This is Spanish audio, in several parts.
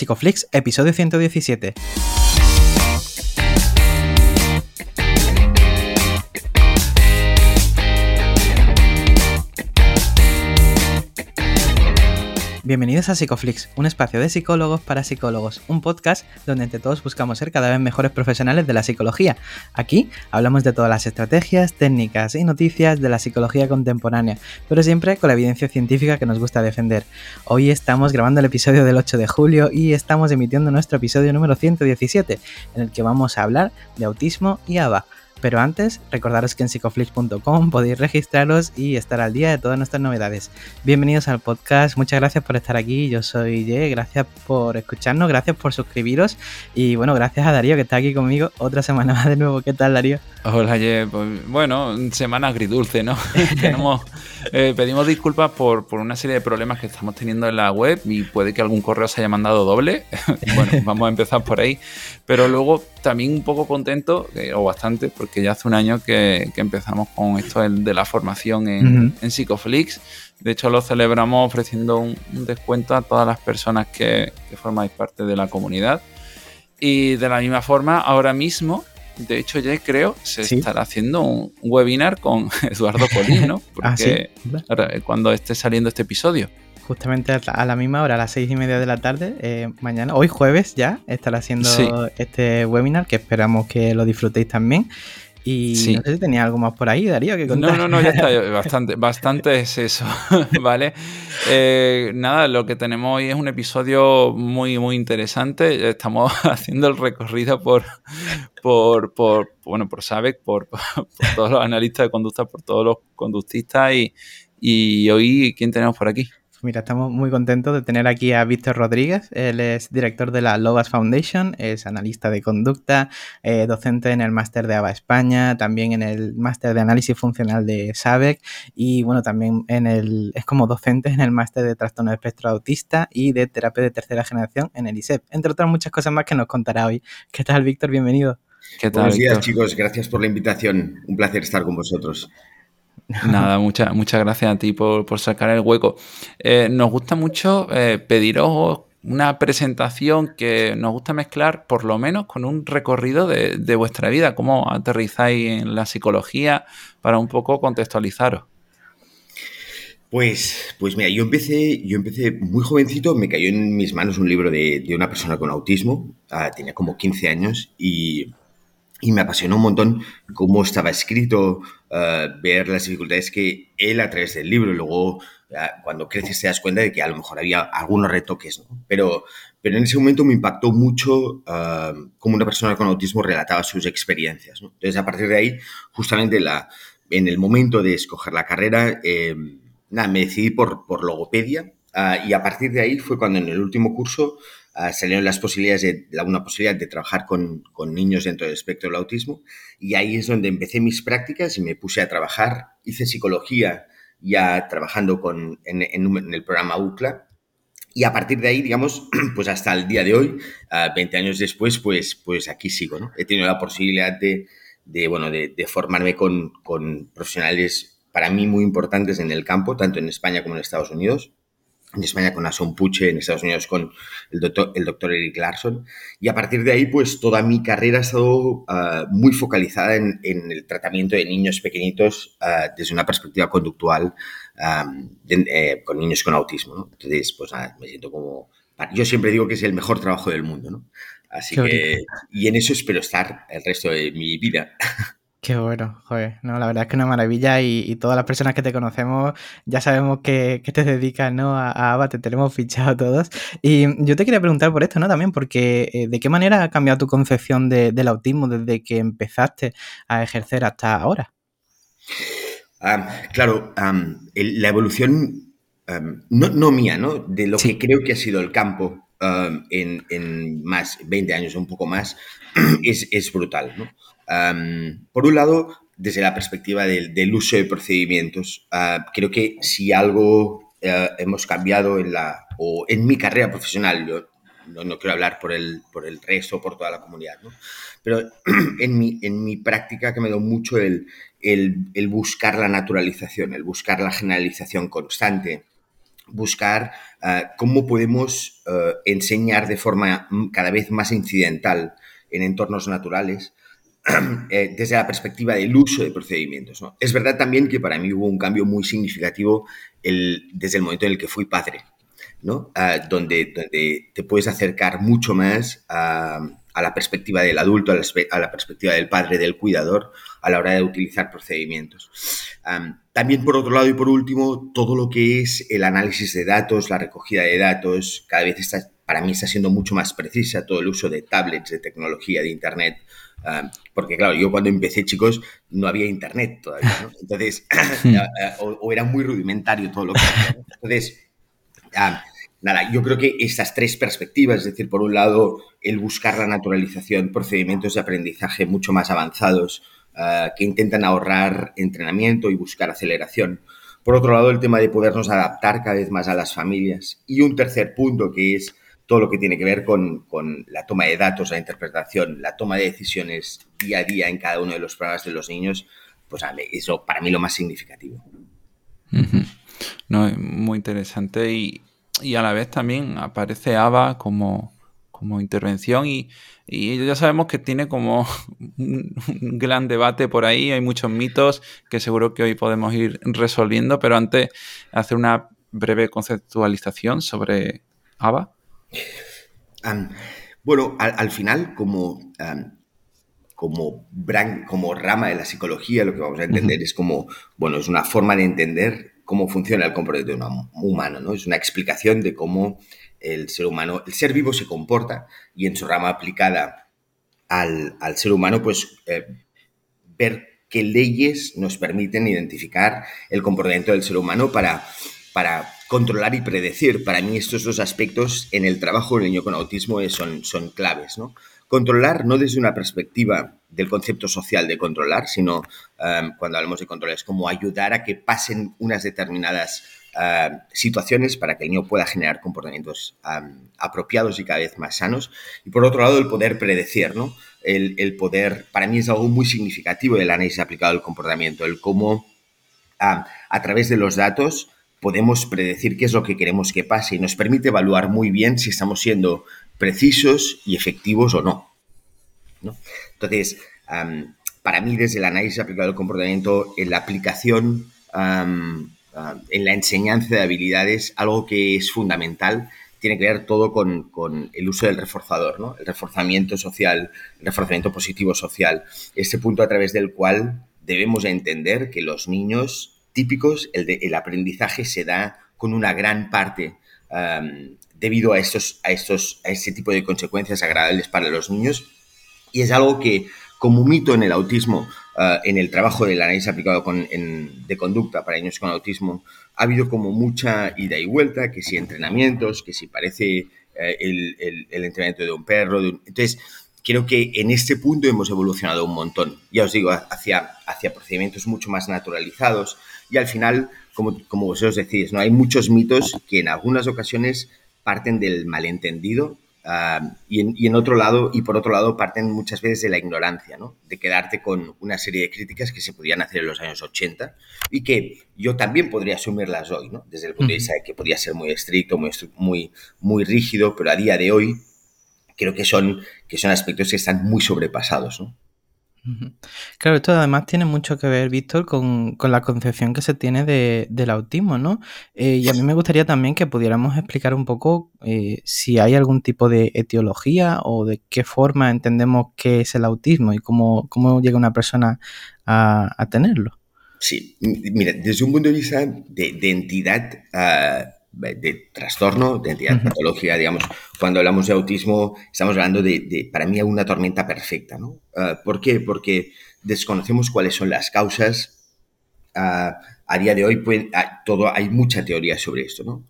Psicoflix, episodio 117. Bienvenidos a Psicoflix, un espacio de psicólogos para psicólogos, un podcast donde entre todos buscamos ser cada vez mejores profesionales de la psicología. Aquí hablamos de todas las estrategias, técnicas y noticias de la psicología contemporánea, pero siempre con la evidencia científica que nos gusta defender. Hoy estamos grabando el episodio del 8 de julio y estamos emitiendo nuestro episodio número 117, en el que vamos a hablar de autismo y ABA. Pero antes, recordaros que en psicoflix.com podéis registraros y estar al día de todas nuestras novedades. Bienvenidos al podcast, muchas gracias por estar aquí. Yo soy Ye, gracias por escucharnos, gracias por suscribiros y bueno, gracias a Darío que está aquí conmigo otra semana más de nuevo. ¿Qué tal, Darío? Hola, Ye. Pues, bueno, semana agridulce, ¿no? Eh, pedimos disculpas por, por, una serie de problemas que estamos teniendo en la web y puede que algún correo se haya mandado doble. bueno, vamos a empezar por ahí. Pero luego también un poco contento, o bastante, porque ya hace un año que, empezamos con esto de la formación en, Psicoflix. De hecho, lo celebramos ofreciendo un, descuento a todas las personas que, que formáis parte de la comunidad. Y de la misma forma, ahora mismo de hecho, ya creo se estará haciendo un webinar con Eduardo Polín, ¿no? Ah, Porque cuando esté saliendo este episodio. Justamente a la misma hora, a las seis y media de la tarde, eh, mañana, hoy jueves ya, estará haciendo este webinar que esperamos que lo disfrutéis también. Y no sé si tenía algo más por ahí, Darío, que contar. No, no, no, ya está. Bastante, bastante es eso, ¿vale? Eh, nada, lo que tenemos hoy es un episodio muy, muy interesante. Estamos haciendo el recorrido por, por, por bueno, por SABEC, por, todos los analistas de conducta, por todos los conductistas. Y, y hoy, ¿quién tenemos por aquí? Mira, estamos muy contentos de tener aquí a Víctor Rodríguez. Él es director de la Lobas Foundation, es analista de conducta, eh, docente en el máster de ABA España, también en el máster de análisis funcional de SABEC y bueno, también en el, es como docente en el máster de trastorno de espectro autista y de terapia de tercera generación en el ISEP, entre otras muchas cosas más que nos contará hoy. ¿Qué tal, Víctor? Bienvenido. ¿Qué tal, Buenos días, chicos. Gracias por la invitación. Un placer estar con vosotros. Nada, muchas muchas gracias a ti por, sacar el hueco. Eh, nos gusta mucho eh, pediros una presentación que nos gusta mezclar por lo menos con un recorrido de, vuestra vida, cómo aterrizáis en la psicología para un poco contextualizaros. Pues, pues mira, yo empecé, yo empecé muy jovencito, me cayó en mis manos un libro de, una persona con autismo, ah, tenía como 15 años y y me apasionó un montón cómo estaba escrito, eh, ver las dificultades que él a través del libro, luego eh, cuando creces te das cuenta de que a lo mejor había algunos retoques, ¿no? Pero, pero en ese momento me impactó mucho uh, cómo una persona con autismo relataba sus experiencias, ¿no? Entonces, a partir de ahí, justamente la, en el momento de escoger la carrera, nada, me decidí por, por logopedia y a partir de ahí fue cuando en el último curso uh, salieron las posibilidades de, una posibilidad de trabajar con, con, niños dentro del espectro del autismo y ahí es donde empecé mis prácticas y me puse a trabajar, hice psicología ya trabajando con, en, en, el programa UCLA y a partir de ahí, digamos, pues hasta el día de hoy, uh, ah, 20 años después, pues, pues aquí sigo, ¿no? He tenido la posibilidad de, de bueno, de, de formarme con, con profesionales para mí muy importantes en el campo, tanto en España como en Estados Unidos en España con Ason Puche, en Estados Unidos con el doctor, el doctor Eric Larson. Y a partir de ahí, pues toda mi carrera ha estado ah, muy focalizada en, el tratamiento de niños pequeñitos ah, desde una perspectiva conductual eh, con niños con autismo. Entonces, pues nada, me siento como... Yo siempre digo que es el mejor trabajo del mundo, ¿no? Así que... Y en eso espero estar el resto de mi vida. Qué bueno, joder, no, la verdad es que una maravilla y, todas las personas que te conocemos ya sabemos que, te dedicas, ¿no? A, ABA, te tenemos fichado todos. Y yo te quería preguntar por esto, ¿no? También porque eh, ¿de qué manera ha cambiado tu concepción del autismo desde que empezaste a ejercer hasta ahora? claro, la evolución, no, mía, ¿no? De lo que creo que ha sido el campo en, en, más 20 años, un poco más, es, es brutal, ¿no? Por un lado, desde la perspectiva del, uso de procedimientos, ah, creo que si algo eh, hemos cambiado en, la, o en mi carrera profesional, yo no, quiero hablar por el, por el resto por toda la comunidad, pero en mi, en mi práctica que me da mucho el, el, buscar la naturalización, el buscar la generalización constante, buscar cómo podemos enseñar de forma cada vez más incidental en entornos naturales eh, desde la perspectiva del uso de procedimientos. Es verdad también que para mí hubo un cambio muy significativo desde el momento en el que fui padre, ¿no? Ah, donde, donde, te puedes acercar mucho más a, la perspectiva del adulto, a la, perspectiva del padre, del cuidador, a la hora de utilizar procedimientos. también, por otro lado y por último, todo lo que es el análisis de datos, la recogida de datos, cada vez está, para mí está siendo mucho más precisa, todo el uso de tablets, de tecnología, de Internet, Ah, porque claro, yo cuando empecé, chicos, no había internet todavía, ¿no? Entonces, o, era muy rudimentario todo lo que... Entonces, ah, nada, yo creo que estas tres perspectivas, es decir, por un lado, el buscar la naturalización, procedimientos de aprendizaje mucho más avanzados, ah, que intentan ahorrar entrenamiento y buscar aceleración. Por otro lado, el tema de podernos adaptar cada vez más a las familias. Y un tercer punto que es todo lo que tiene que ver con, la toma de datos, la interpretación, la toma de decisiones día a día en cada uno de los programas de los niños, pues eso para mí lo más significativo. No, muy interesante y, a la vez también aparece ABA como, como intervención y, ya sabemos que tiene como un, gran debate por ahí, hay muchos mitos que seguro que hoy podemos ir resolviendo, pero antes hacer una breve conceptualización sobre ABA bueno, al, final, como, como, como rama de la psicología, lo que vamos a entender es como, bueno, es una forma de entender cómo funciona el comportamiento humano, ¿no? Es una explicación de cómo el ser humano, el ser vivo se comporta y en su rama aplicada al, ser humano, pues eh, ver qué leyes nos permiten identificar el comportamiento del ser humano para, para controlar y predecir. Para mí estos dos aspectos en el trabajo del niño con autismo son, son claves. ¿no? Controlar no desde una perspectiva del concepto social de controlar, sino um, cuando hablamos de control es como ayudar a que pasen unas determinadas uh, situaciones para que el niño pueda generar comportamientos um, apropiados y cada vez más sanos. Y por otro lado, el poder predecir, ¿no? El, el, poder, para mí es algo muy significativo del análisis aplicado al comportamiento, el cómo a través de los datos podemos predecir qué es lo que queremos que pase y nos permite evaluar muy bien si estamos siendo precisos y efectivos o no. Entonces, para mí, desde el análisis aplicado al comportamiento, en la aplicación, en la enseñanza de habilidades, algo que es fundamental tiene que ver todo con, el uso del reforzador, ¿no? el reforzamiento social, el reforzamiento positivo social, ese punto a través del cual debemos entender que los niños típicos, el, aprendizaje se da con una gran parte debido a, estos, a, estos, a este tipo de consecuencias agradables para los niños. Y es algo que, como mito en el autismo, ah, en el trabajo del análisis aplicado con, de conducta para niños con autismo, ha habido como mucha ida y vuelta, que si entrenamientos, que si parece eh, el, el, entrenamiento de un perro. entonces, creo que en este punto hemos evolucionado un montón. Ya os digo, hacia, hacia procedimientos mucho más naturalizados, y al final, como, como vosotros decís, ¿no? hay muchos mitos que en algunas ocasiones parten del malentendido ah, y, en, y, en, otro lado, y por otro lado, parten muchas veces de la ignorancia, ¿no? De quedarte con una serie de críticas que se podían hacer en los años 80 y que yo también podría asumirlas hoy, ¿no? Desde el punto de vista de que podía ser muy estricto, muy, muy, muy rígido, pero a día de hoy creo que son, que son aspectos que están muy sobrepasados, ¿no? Claro, esto además tiene mucho que ver, Víctor, con, la concepción que se tiene del autismo, ¿no? Eh, y a mí me gustaría también que pudiéramos explicar un poco eh, si hay algún tipo de etiología o de qué forma entendemos qué es el autismo y cómo, cómo llega una persona a, tenerlo. Sí, mira, desde un punto de vista de, entidad ah, de trastorno, de entidad patológica, digamos, cuando hablamos de autismo, estamos hablando de, para mí, una tormenta perfecta, ¿no? Ah, ¿Por qué? Porque desconocemos cuáles son las causas. Ah, a día de hoy ah, todo, hay mucha teoría sobre esto, ¿no?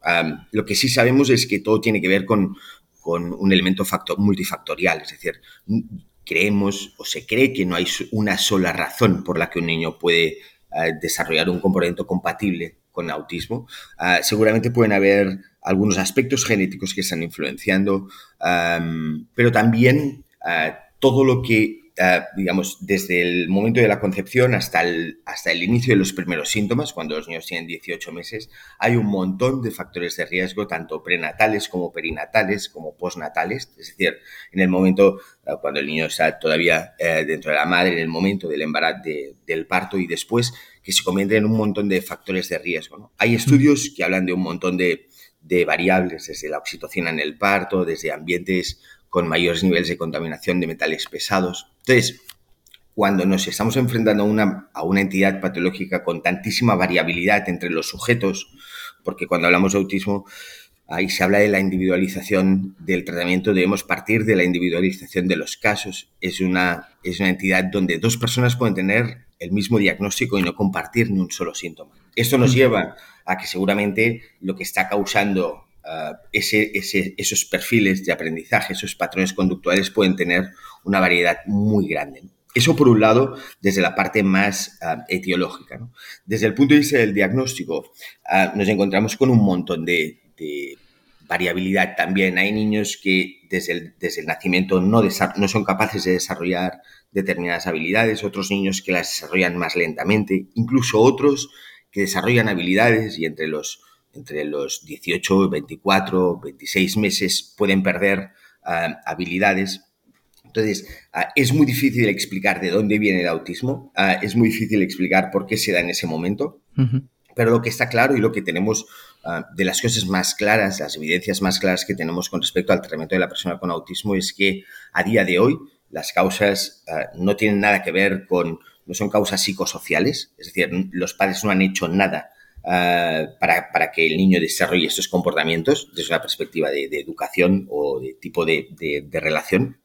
lo que sí sabemos es que todo tiene que ver con, con un elemento factor, multifactorial, es decir, creemos o se cree que no hay una sola razón por la que un niño puede desarrollar un comportamiento compatible con autismo, ah, seguramente pueden haber algunos aspectos genéticos que están influenciando, pero también ah, todo lo que eh, digamos, desde el momento de la concepción hasta el, hasta el inicio de los primeros síntomas, cuando los niños tienen 18 meses, hay un montón de factores de riesgo, tanto prenatales como perinatales, como postnatales. Es decir, en el momento, cuando el niño está todavía eh, dentro de la madre, en el momento del embarazo, del parto y después, que se convierten en un montón de factores de riesgo. Hay estudios que hablan de un montón de, variables, desde la oxitocina en el parto, desde ambientes con mayores niveles de contaminación de metales pesados. Entonces, cuando nos estamos enfrentando a una, a una entidad patológica con tantísima variabilidad entre los sujetos, porque cuando hablamos de autismo, ahí se habla de la individualización del tratamiento, debemos partir de la individualización de los casos. Es una, es una entidad donde dos personas pueden tener el mismo diagnóstico y no compartir ni un solo síntoma. Esto nos lleva a que seguramente lo que está causando uh, ese, ese, esos perfiles de aprendizaje, esos patrones conductuales pueden tener una variedad muy grande. Eso por un lado, desde la parte más uh, etiológica. ¿no? Desde el punto de vista del diagnóstico, uh, nos encontramos con un montón de, de, variabilidad también. Hay niños que desde el, desde el nacimiento no, no son capaces de desarrollar determinadas habilidades, otros niños que las desarrollan más lentamente, incluso otros que desarrollan habilidades y entre los entre los 18, 24, 26 meses pueden perder uh, habilidades. Entonces, uh, es muy difícil explicar de dónde viene el autismo, uh, es muy difícil explicar por qué se da en ese momento. Pero lo que está claro y lo que tenemos de las cosas más claras, las evidencias más claras que tenemos con respecto al tratamiento de la persona con autismo es que a día de hoy las causas no tienen nada que ver con, no son causas psicosociales, es decir, los padres no han hecho nada Uh, para, para, que el niño desarrolle estos comportamientos desde una perspectiva de, educación o de tipo de, de, relación.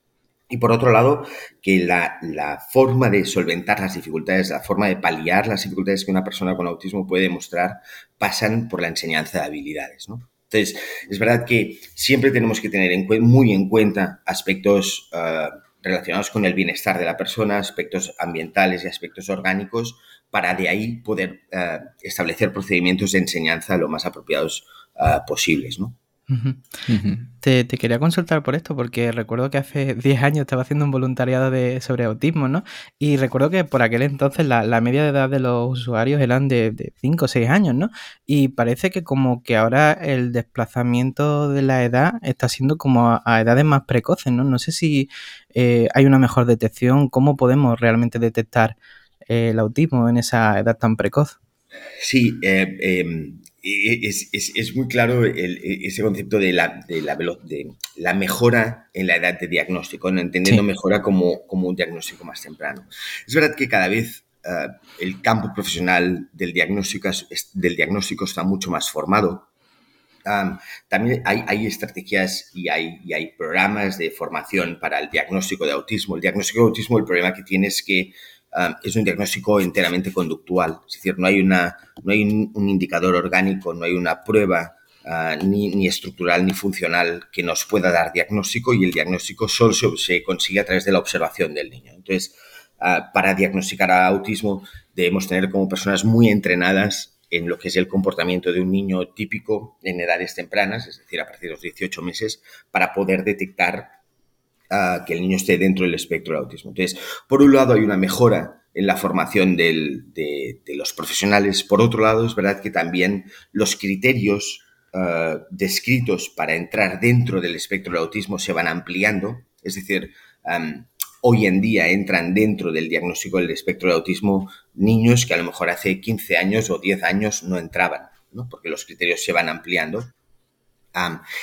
Y por otro lado, que la, la, forma de solventar las dificultades, la forma de paliar las dificultades que una persona con autismo puede demostrar pasan por la enseñanza de habilidades. ¿no? Entonces, es verdad que siempre tenemos que tener en, muy en cuenta aspectos uh, relacionados con el bienestar de la persona, aspectos ambientales y aspectos orgánicos, para de ahí poder uh, establecer procedimientos de enseñanza lo más apropiados uh, posibles, ¿no? Uh -huh. Uh -huh. Te, te, quería consultar por esto, porque recuerdo que hace 10 años estaba haciendo un voluntariado de, sobre autismo, ¿no? Y recuerdo que por aquel entonces la, la media de edad de los usuarios eran de, de 5 o 6 años, ¿no? Y parece que como que ahora el desplazamiento de la edad está siendo como a, a edades más precoces, ¿no? No sé si eh, hay una mejor detección, cómo podemos realmente detectar eh, el autismo en esa edad tan precoz. Sí, eh, eh, es, es, es, muy claro el, ese concepto de la, de, la, de la, mejora en la edad de diagnóstico, ¿no? entendiendo sí. mejora como, como, un diagnóstico más temprano. Es verdad que cada vez uh, el campo profesional del diagnóstico, del diagnóstico está mucho más formado. Um, también hay, hay, estrategias y hay, y hay programas de formación para el diagnóstico de autismo. El diagnóstico de autismo, el problema que tiene es que uh, es un diagnóstico enteramente conductual, es decir, no hay, una, no hay un, indicador orgánico, no hay una prueba uh, ni, ni, estructural ni funcional que nos pueda dar diagnóstico y el diagnóstico solo se, consigue a través de la observación del niño. Entonces, uh, para diagnosticar a autismo debemos tener como personas muy entrenadas en lo que es el comportamiento de un niño típico en edades tempranas, es decir, a partir de los 18 meses, para poder detectar que el niño esté dentro del espectro del autismo. Entonces, por un lado hay una mejora en la formación de, los profesionales, por otro lado es verdad que también los criterios uh, descritos para entrar dentro del espectro del autismo se van ampliando, es decir, hoy en día entran dentro del diagnóstico del espectro de autismo niños que a lo mejor hace 15 años o 10 años no entraban, ¿no? porque los criterios se van ampliando.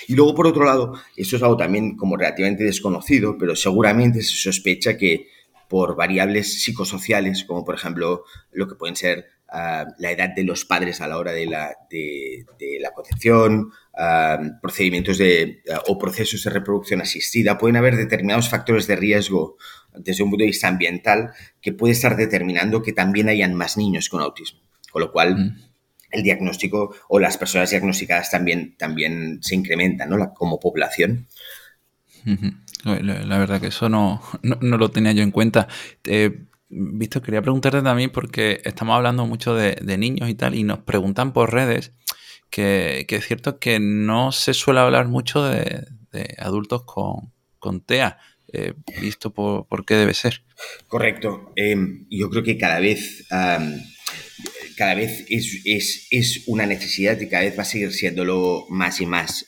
Y luego, por otro lado, eso es algo también como relativamente desconocido, pero seguramente se sospecha que por variables psicosociales, como por ejemplo lo que pueden ser uh, la edad de los padres a la hora de la, de, la concepción, uh, procedimientos de, uh, o procesos de reproducción asistida, pueden haber determinados factores de riesgo desde un punto de vista ambiental que puede estar determinando que también hayan más niños con autismo. Con lo cual, mm el diagnóstico o las personas diagnosticadas también, también se incrementan ¿no? La, como población. La, verdad que eso no, no, no, lo tenía yo en cuenta. Eh, Víctor, quería preguntarte también porque estamos hablando mucho de, de, niños y tal y nos preguntan por redes que, que, es cierto que no se suele hablar mucho de, de adultos con, con TEA. eh, visto por, qué debe ser. Correcto. Em, yo creo que cada vez, cada vez es, una necesidad y cada vez va a seguir siéndolo más y más.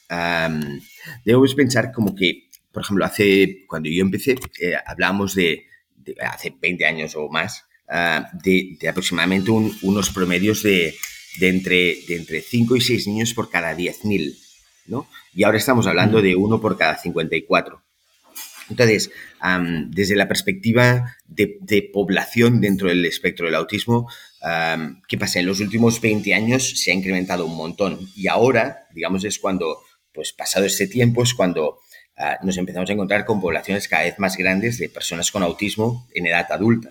debemos pensar como que, por ejemplo, hace, cuando yo empecé, eh, hablábamos de, hace 20 años o más, ah, de, aproximadamente unos promedios de, entre, de entre 5 y 6 niños por cada 10.000, ¿no? Y ahora estamos hablando de uno por cada 54. Entonces, desde la perspectiva de, población dentro del espectro del autismo, ¿qué pasa? En los últimos 20 años se ha incrementado un montón y ahora, digamos, es cuando, pues pasado este tiempo, es cuando ah, nos empezamos a encontrar con poblaciones cada vez más grandes de personas con autismo en edad adulta.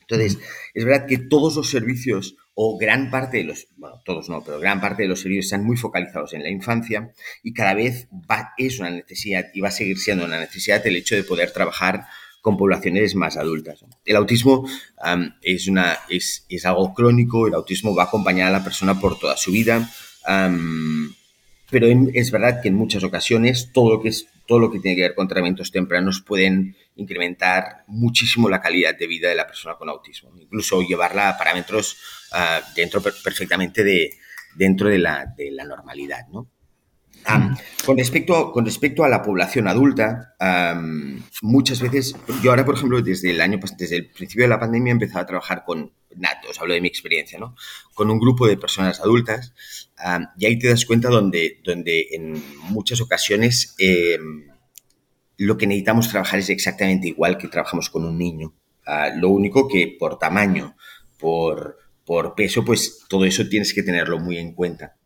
Entonces, es verdad que todos los servicios o gran parte de los, bueno, todos no, pero gran parte de los servicios están muy focalizados en la infancia y cada vez va, es una necesidad y va a seguir siendo una necesidad el hecho de poder trabajar con poblaciones más adultas. El autismo es, una, es, es, algo crónico, el autismo va a acompañar a la persona por toda su vida, pero es verdad que en muchas ocasiones todo lo que es todo lo que tiene que ver con tratamientos tempranos pueden incrementar muchísimo la calidad de vida de la persona con autismo, incluso llevarla a parámetros ah, dentro perfectamente de, dentro de la, de la normalidad, ¿no? Con, respecto, con respecto a la población adulta, muchas veces, yo ahora, por ejemplo, desde el año desde el principio de la pandemia he empezado a trabajar con natos, hablo de mi experiencia, ¿no? Con un grupo de personas adultas y ahí te das cuenta donde, donde en muchas ocasiones em, lo que necesitamos trabajar es exactamente igual que trabajamos con un niño. Ah, lo único que por tamaño, por, por peso, pues todo eso tienes que tenerlo muy en cuenta.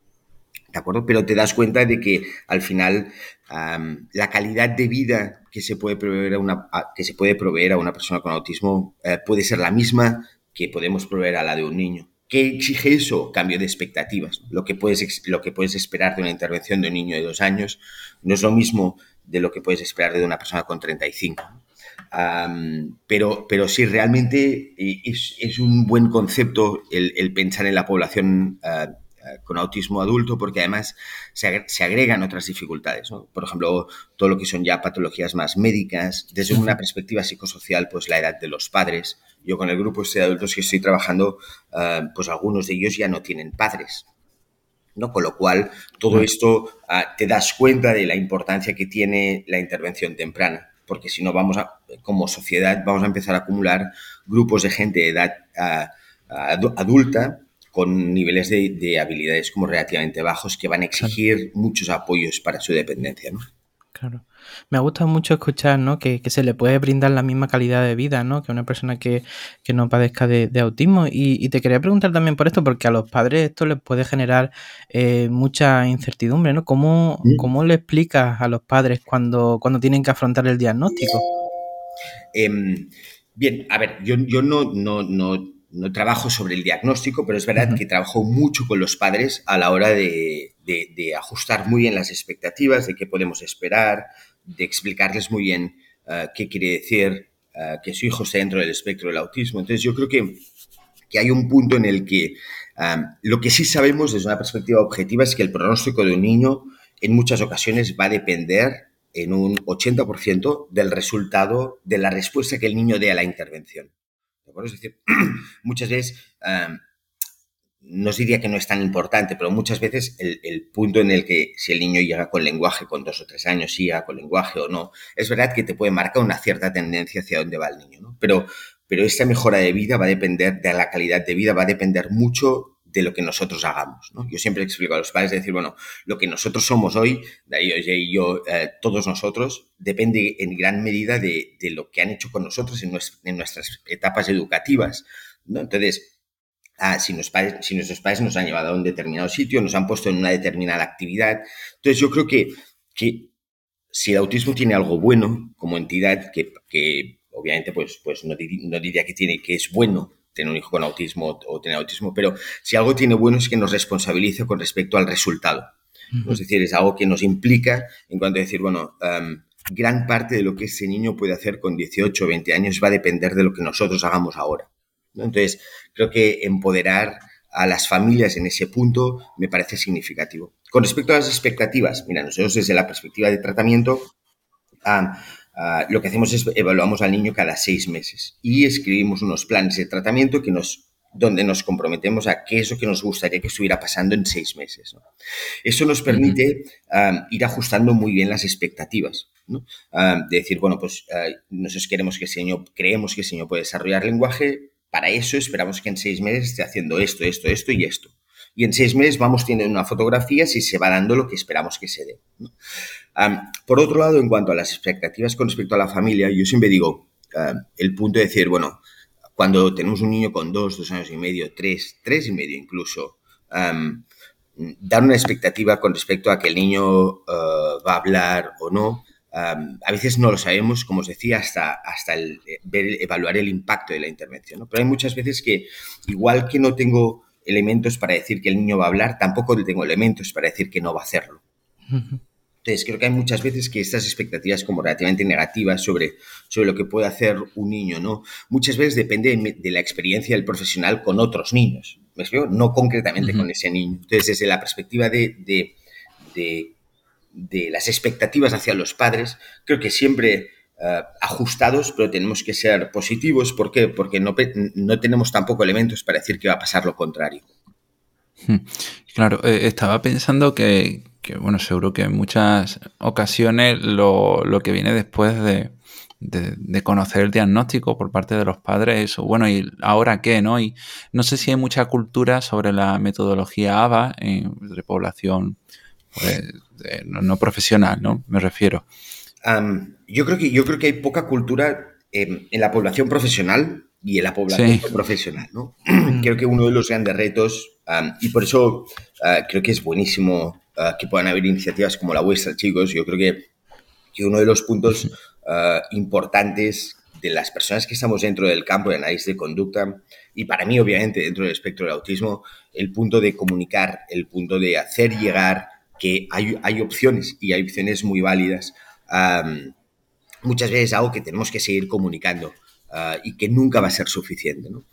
¿De acuerdo? Pero te das cuenta de que al final la calidad de vida que se puede proveer a una, que se puede proveer a una persona con autismo eh, puede ser la misma que podemos proveer a la de un niño. ¿Qué exige eso? Cambio de expectativas. Lo que, puedes, lo que puedes esperar de una intervención de un niño de dos años no es lo mismo de lo que puedes esperar de una persona con 35. pero, pero sí, realmente eh, es, un buen concepto el, pensar en la población ah, con autismo adulto porque además se, agregan otras dificultades. Por ejemplo, todo lo que son ya patologías más médicas, desde una perspectiva psicosocial, pues la edad de los padres, yo con el grupo este de adultos que estoy trabajando, eh, pues algunos de ellos ya no tienen padres. ¿no? Con lo cual, todo esto ah, te das cuenta de la importancia que tiene la intervención temprana, porque si no vamos a, como sociedad, vamos a empezar a acumular grupos de gente de edad ah, adulta con niveles de, de, habilidades como relativamente bajos que van a exigir muchos apoyos para su dependencia, ¿no? Claro. Me gusta mucho escuchar, ¿no? Que, se le puede brindar la misma calidad de vida, ¿no? Que una persona que, no padezca de, autismo. Y, te quería preguntar también por esto, porque a los padres esto les puede generar eh, mucha incertidumbre, ¿no? ¿Cómo, ¿Cómo, le explicas a los padres cuando, cuando tienen que afrontar el diagnóstico? Em, bien, a ver, yo, no, no, no, trabajo sobre el diagnóstico, pero es verdad que trabajo mucho con los padres a la hora de, de, ajustar muy bien las expectativas, de qué podemos esperar, de explicarles muy bien eh, qué quiere decir eh, que su hijo esté dentro del espectro del autismo. Entonces yo creo que, que hay un punto en el que lo que sí sabemos desde una perspectiva objetiva es que el pronóstico de un niño en muchas ocasiones va a depender en un 80% del resultado de la respuesta que el niño dé a la intervención. Es decir, muchas veces no diría que no es tan importante, pero muchas veces el, punto en el que si el niño llega con lenguaje con dos o tres años, siga con lenguaje o no, es verdad que te puede marcar una cierta tendencia hacia dónde va el niño, ¿no? Pero, pero esta mejora de vida va a depender de la calidad de vida, va a depender mucho de lo que nosotros hagamos. ¿no? Yo siempre explico a los padres decir, bueno, lo que nosotros somos hoy, y yo, eh, todos nosotros, depende en gran medida de, lo que han hecho con nosotros en, en nuestras etapas educativas. ¿no? Entonces, Ah, si, si nuestros padres nos han llevado a un determinado sitio, nos han puesto en una determinada actividad. Entonces yo creo que, que si el autismo tiene algo bueno como entidad, que, que obviamente pues, pues no, no, diría que, tiene, que es bueno tener un hijo con autismo o tener autismo, pero si algo tiene bueno es que nos responsabiliza con respecto al resultado. Es decir, es algo que nos implica en cuanto a decir, bueno, gran parte de lo que ese niño puede hacer con 18 o 20 años va a depender de lo que nosotros hagamos ahora. Entonces, creo que empoderar a las familias en ese punto me parece significativo. Con respecto a las expectativas, mira, nosotros desde la perspectiva de tratamiento ah, lo que hacemos es evaluamos al niño cada seis meses y escribimos unos planes de tratamiento que nos donde nos comprometemos a qué es lo que nos gustaría que estuviera pasando en seis meses. Eso nos permite ir ajustando muy bien las expectativas. ¿no? de decir, bueno, pues nosotros queremos que ese niño, creemos que ese niño puede desarrollar lenguaje, para eso esperamos que en seis meses esté haciendo esto, esto, esto y esto. Y en seis meses vamos teniendo una fotografía si se va dando lo que esperamos que se dé. por otro lado, en cuanto a las expectativas con respecto a la familia, yo siempre digo el punto de decir, bueno, cuando tenemos un niño con dos, dos años y medio, tres, tres y medio incluso, dar una expectativa con respecto a que el niño uh, va a hablar o no. a veces no lo sabemos, como os decía, hasta, hasta eh, evaluar el impacto de la intervención. Pero hay muchas veces que, igual que no tengo elementos para decir que el niño va a hablar, tampoco tengo elementos para decir que no va a hacerlo. Entonces, creo que hay muchas veces que estas expectativas como relativamente negativas sobre, sobre lo que puede hacer un niño, ¿no? Muchas veces depende de, la experiencia del profesional con otros niños, ¿me explico? No concretamente con ese niño. Entonces, desde la perspectiva de, de, de, las expectativas hacia los padres, creo que siempre eh, ajustados, pero tenemos que ser positivos. ¿Por qué? Porque no, no tenemos tampoco elementos para decir que va a pasar lo contrario. Hmm. Claro, eh, estaba pensando que, que, bueno, seguro que en muchas ocasiones lo, que viene después de, conocer el diagnóstico por parte de los padres, eso, bueno, ¿y ahora qué? ¿no? Y no sé si hay mucha cultura sobre la metodología ABA de población pues, no, profesional, ¿no? Me refiero. Yo, creo que, yo creo que hay poca cultura en, la población profesional y en la población profesional, ¿no? creo que uno de los grandes retos, y por eso ah, creo que es buenísimo Ah, que puedan haber iniciativas como la vuestra, chicos. Yo creo que, que uno de los puntos ah, importantes de las personas que estamos dentro del campo de análisis de conducta y para mí, obviamente, dentro del espectro del autismo, el punto de comunicar, el punto de hacer llegar que hay, hay opciones y hay opciones muy válidas. Muchas veces algo que tenemos que seguir comunicando ah, y que nunca va a ser suficiente. ¿no?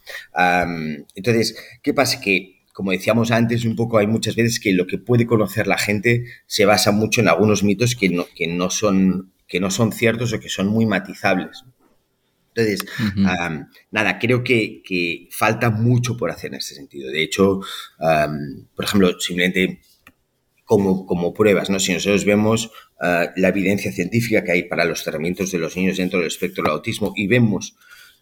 entonces, ¿qué pasa? Que como decíamos antes, un poco hay muchas veces que lo que puede conocer la gente se basa mucho en algunos mitos que no, que no, son, que no son ciertos o que son muy matizables. Entonces, nada, creo que, falta mucho por hacer en este sentido. De hecho, por ejemplo, simplemente como, como pruebas, ¿no? Si nosotros vemos ah, la evidencia científica que hay para los tratamientos de los niños dentro del espectro del autismo y vemos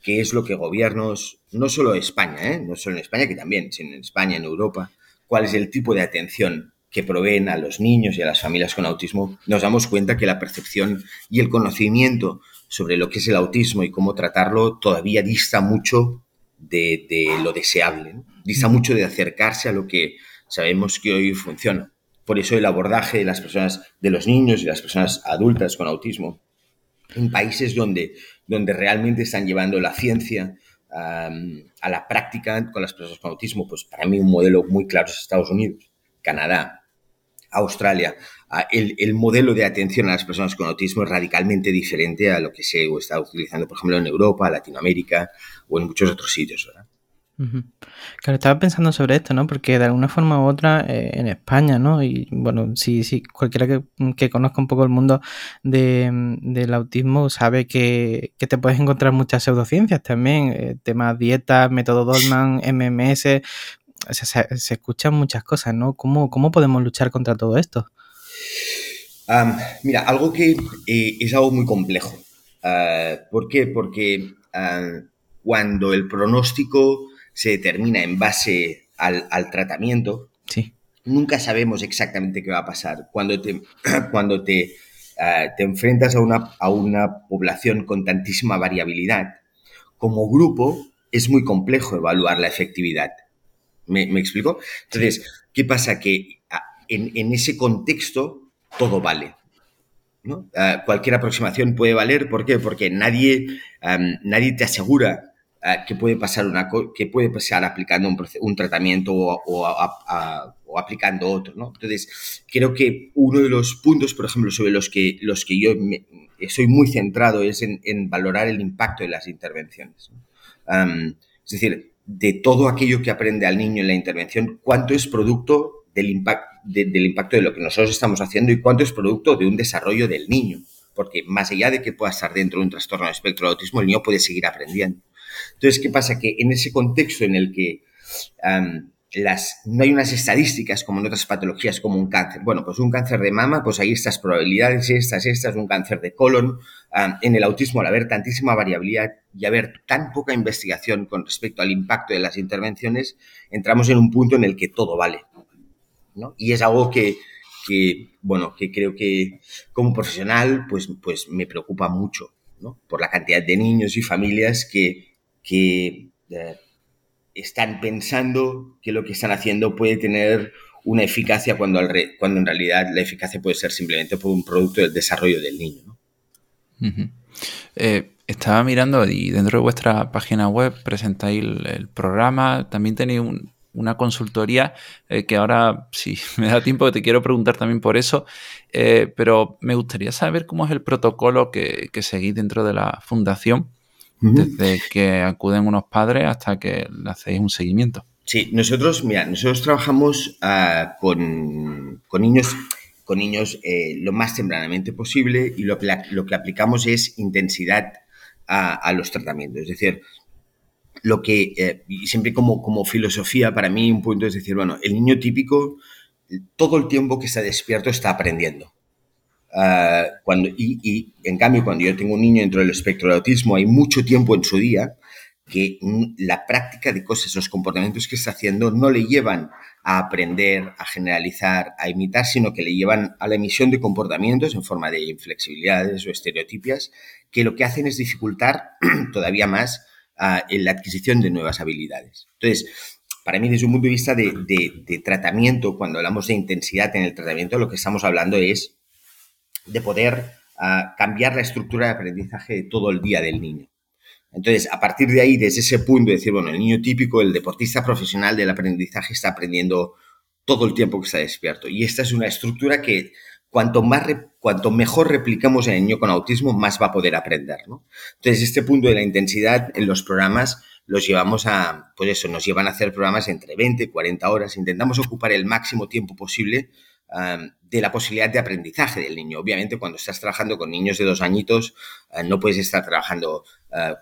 qué es lo que gobiernos, no solo España, ¿eh? no solo en España, que también, sino en España, en Europa, cuál es el tipo de atención que proveen a los niños y a las familias con autismo, nos damos cuenta que la percepción y el conocimiento sobre lo que es el autismo y cómo tratarlo todavía dista mucho de, lo deseable, dista mucho de acercarse a lo que sabemos que hoy funciona. Por eso el abordaje de las personas, de los niños y las personas adultas con autismo, en países donde donde realmente están llevando la ciencia a la práctica con las personas con autismo, pues para mí un modelo muy claro es Estados Unidos, Canadá, Australia. El, el, modelo de atención a las personas con autismo es radicalmente diferente a lo que se está utilizando, por ejemplo, en Europa, Latinoamérica o en muchos otros sitios. ¿verdad? Claro, estaba pensando sobre esto, ¿no? Porque de alguna forma u otra eh, en España, ¿no? Y bueno, si, si cualquiera que, conozca un poco el mundo del autismo sabe que, te puedes encontrar muchas pseudociencias también, eh, temas dieta, método Dolman, MMS, se, escuchan muchas cosas, ¿no? ¿Cómo, cómo podemos luchar contra todo esto? mira, algo que eh, es algo muy complejo. Ah, ¿Por qué? Porque ah, cuando el pronóstico se determina en base al, tratamiento, sí. nunca sabemos exactamente qué va a pasar. Cuando te, cuando te, ah, te enfrentas a una, a una población con tantísima variabilidad, como grupo es muy complejo evaluar la efectividad. ¿Me, explico? Entonces, ¿qué pasa? Que ah, en, ese contexto todo vale. ¿no? Ah, cualquier aproximación puede valer. ¿Por qué? Porque nadie, nadie te asegura que puede pasar una que puede pasar aplicando un, un tratamiento o, aplicando otro, ¿no? Entonces, creo que uno de los puntos, por ejemplo, sobre los que, los que yo estoy muy centrado es en, valorar el impacto de las intervenciones. es decir, de todo aquello que aprende al niño en la intervención, cuánto es producto del, del impacto de lo que nosotros estamos haciendo y cuánto es producto de un desarrollo del niño porque más allá de que pueda estar dentro de un trastorno de espectro de autismo, el niño puede seguir aprendiendo. Entonces, ¿qué pasa? Que en ese contexto en el que las, no hay unas estadísticas como en otras patologías como un cáncer. Bueno, pues un cáncer de mama, pues hay estas probabilidades, estas, estas, un cáncer de colon. en el autismo, al haber tantísima variabilidad y haber tan poca investigación con respecto al impacto de las intervenciones, entramos en un punto en el que todo vale. ¿no? Y es algo que, que, bueno, que creo que como profesional, pues, pues me preocupa mucho, ¿no? Por la cantidad de niños y familias que, que eh, están pensando que lo que están haciendo puede tener una eficacia cuando, cuando en realidad la eficacia puede ser simplemente por un producto del desarrollo del niño. Eh, estaba mirando y dentro de vuestra página web presentáis el, programa, también tenéis una consultoría eh, que ahora, si me da tiempo, te quiero preguntar también por eso, pero me gustaría saber cómo es el protocolo que, que seguís dentro de la fundación desde que acuden unos padres hasta que le hacéis un seguimiento. Sí, nosotros, mira, nosotros trabajamos ah, con, niños, con niños eh, lo más tempranamente posible y lo que, lo que aplicamos es intensidad a, los tratamientos. Es decir, lo que, eh, y siempre como, como filosofía, para mí un punto es decir, bueno, el niño típico, todo el tiempo que está despierto está aprendiendo. Ah, cuando, y, en cambio, cuando yo tengo un niño dentro del espectro del autismo, hay mucho tiempo en su día que la práctica de cosas, los comportamientos que está haciendo, no le llevan a aprender, a generalizar, a imitar, sino que le llevan a la emisión de comportamientos en forma de inflexibilidades o estereotipias, que lo que hacen es dificultar todavía más ah, la adquisición de nuevas habilidades. Entonces, para mí, desde un punto de vista de, de tratamiento, cuando hablamos de intensidad en el tratamiento, lo que estamos hablando es de poder ah, cambiar la estructura de aprendizaje todo el día del niño. Entonces, a partir de ahí, desde ese punto, decir, bueno, el niño típico, el deportista profesional del aprendizaje está aprendiendo todo el tiempo que está despierto. Y esta es una estructura que cuanto, más, cuanto mejor replicamos en el niño con autismo, más va a poder aprender. ¿no? Entonces, este punto de la intensidad en los programas los llevamos a, pues eso, nos llevan a hacer programas entre 20 y 40 horas. Intentamos ocupar el máximo tiempo posible de la posibilidad de aprendizaje del niño. Obviamente, cuando estás trabajando con niños de dos añitos, eh, no puedes estar trabajando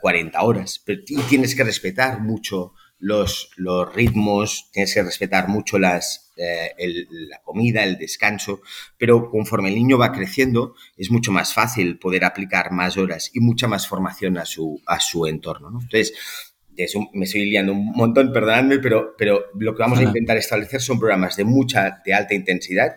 40 eh, horas, pero tienes que respetar mucho los, los ritmos, tienes que respetar mucho las, eh, la comida, el descanso, pero conforme el niño va creciendo, es mucho más fácil poder aplicar más horas y mucha más formación a su, a su entorno. Entonces, me estoy liando un montón, perdonadme, pero, pero lo que vamos a intentar establecer son programas de mucha, de alta intensidad.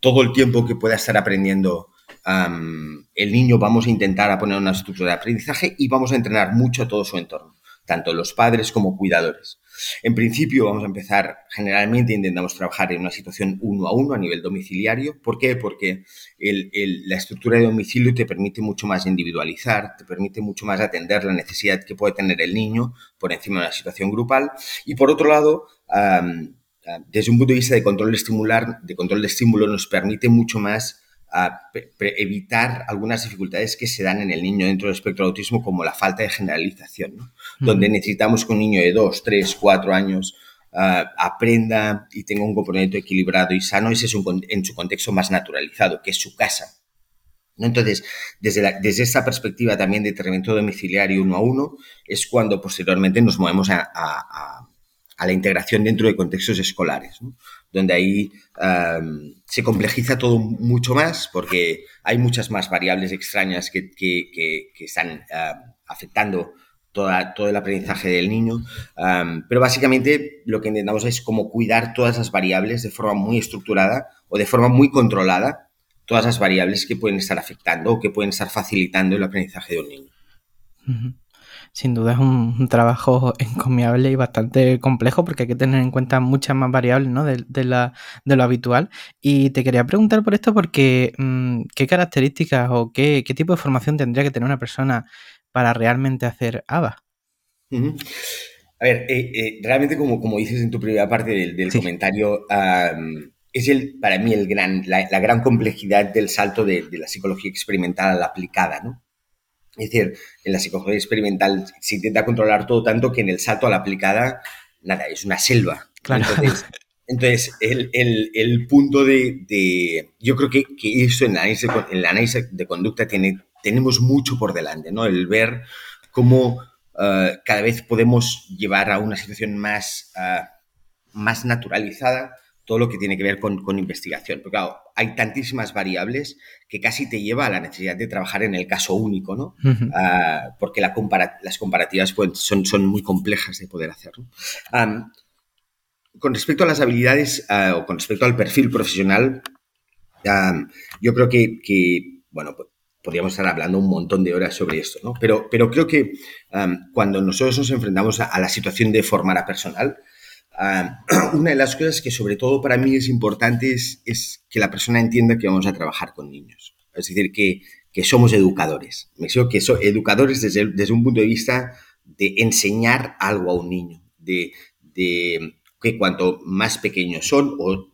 todo el tiempo que pueda estar aprendiendo el niño, vamos a intentar a poner una estructura de aprendizaje y vamos a entrenar mucho todo su entorno, tanto los padres como cuidadores. En principio vamos a empezar, generalmente intentamos trabajar en una situación uno a uno a nivel domiciliario. ¿Por qué? Porque la estructura de domicilio te permite mucho más individualizar, te permite mucho más atender la necesidad que puede tener el niño por encima de una situación grupal. Y por otro lado, desde un punto de vista de control estimular, de control de estímulo, nos permite mucho más evitar algunas dificultades que se dan en el niño dentro del espectro de autismo, como la falta de generalización, donde necesitamos que un niño de 2, 3, 4 años ah, aprenda y tenga un componente equilibrado y sano, ese es en su contexto más naturalizado, que es su casa. Entonces, desde, desde esta perspectiva también de tratamiento domiciliario uno a uno, es cuando posteriormente nos movemos a, a la integración dentro de contextos escolares. donde ahí se complejiza todo mucho más porque hay muchas más variables extrañas que, están afectando todo el aprendizaje del niño. pero básicamente lo que intentamos es como cuidar todas las variables de forma muy estructurada o de forma muy controlada, todas las variables que pueden estar afectando o que pueden estar facilitando el aprendizaje de un niño sin duda es un, trabajo encomiable y bastante complejo porque hay que tener en cuenta muchas más variables ¿no? de, lo habitual. Y te quería preguntar por esto porque mm, qué características o qué, tipo de formación tendría que tener una persona para realmente hacer ABA. A ver, eh, eh, realmente como, como dices en tu primera parte del, comentario, es el, para mí el gran, la, gran complejidad del salto de, de, la psicología experimental a la aplicada, ¿no? Es decir, en la psicología experimental se intenta controlar todo tanto que en el salto a la aplicada, nada, es una selva. Entonces, Entonces, el, punto de, Yo creo que, que eso en, el análisis de conducta tiene, tenemos mucho por delante, ¿no? El ver cómo eh, cada vez podemos llevar a una situación más, eh, más naturalizada todo lo que tiene que ver con, investigación. Porque claro, hay tantísimas variables que casi te lleva a la necesidad de trabajar en el caso único, ¿no? Ah, porque la las comparativas pues, son, son muy complejas de poder hacer. con respecto a las habilidades ah, o con respecto al perfil profesional, yo creo que, bueno, podríamos estar hablando un montón de horas sobre esto, ¿no? Pero, pero creo que cuando nosotros nos enfrentamos a, la situación de formar a personal, Ah, una de las cosas que sobre todo para mí es importante es, que la persona entienda que vamos a trabajar con niños. Es decir, que, somos educadores. Me creo que somos educadores desde, desde, un punto de vista de enseñar algo a un niño, de, que cuanto más pequeños son, o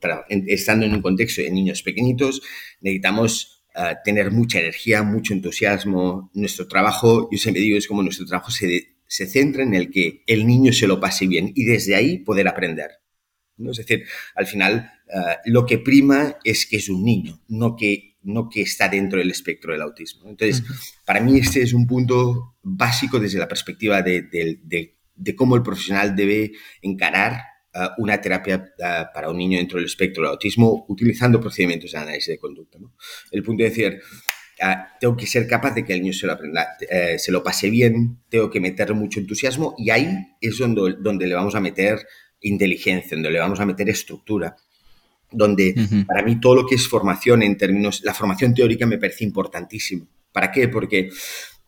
estando en un contexto de niños pequeñitos, necesitamos ah, tener mucha energía, mucho entusiasmo. Nuestro trabajo, yo siempre digo, es como nuestro trabajo se, se centra en el que el niño se lo pase bien y desde ahí poder aprender. ¿no? Es decir, al final eh, lo que prima es que es un niño, no que, no que está dentro del espectro del autismo. Entonces, para mí este es un punto básico desde la perspectiva de, cómo el profesional debe encarar eh, una terapia eh, para un niño dentro del espectro del autismo utilizando procedimientos de análisis de conducta. El punto de decir, Tengo que ser capaz de que el niño se lo aprenda, eh, se lo pase bien, tengo que meterle mucho entusiasmo y ahí es donde, donde le vamos a meter inteligencia, donde le vamos a meter estructura, donde para mí todo lo que es formación en términos, la formación teórica me parece importantísimo. ¿Para qué? Porque